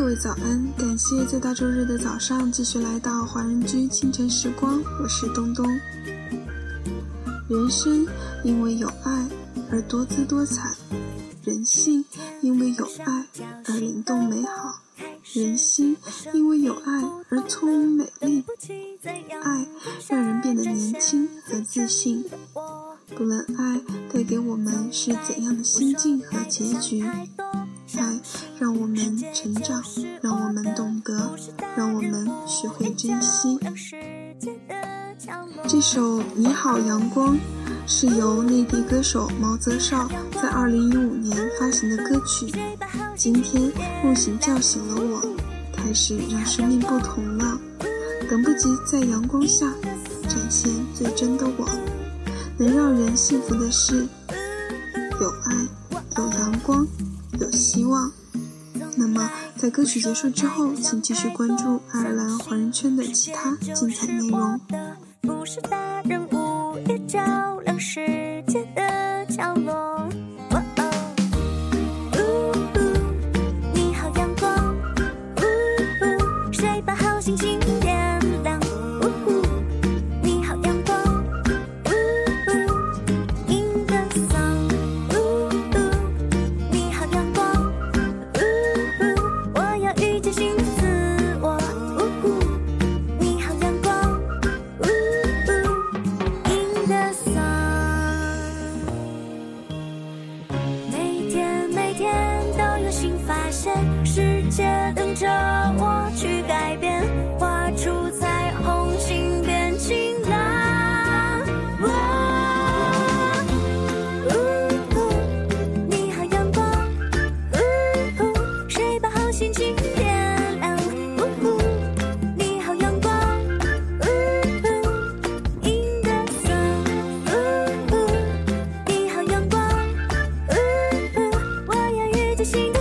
各位早安！感谢在大周日的早上继续来到华人居清晨时光，我是东东。人生因为有爱而多姿多彩，人性因为有爱而灵动美好，人心因为有爱而聪明美丽。爱让人变得年轻和自信，不论爱带给我们是怎样的心境和结局。爱让我们成长，让我们懂得，让我们学会珍惜。这首《你好阳光》是由内地歌手毛泽少在2015年发行的歌曲。今天梦醒叫醒了我，开始让生命不同了。等不及在阳光下展现最真的我。能让人幸福的是有爱，有阳光。有希望。那么，在歌曲结束之后，请继续关注爱尔兰华人圈的其他精彩内容。照亮世界的角落前世界等着我去改变画出彩虹心变晴朗喔呜呜你好阳光呜呜谁把好心情点亮呜呜你好阳光呜呜 in the sun 呜呜你好阳光呜呜我要遇见新的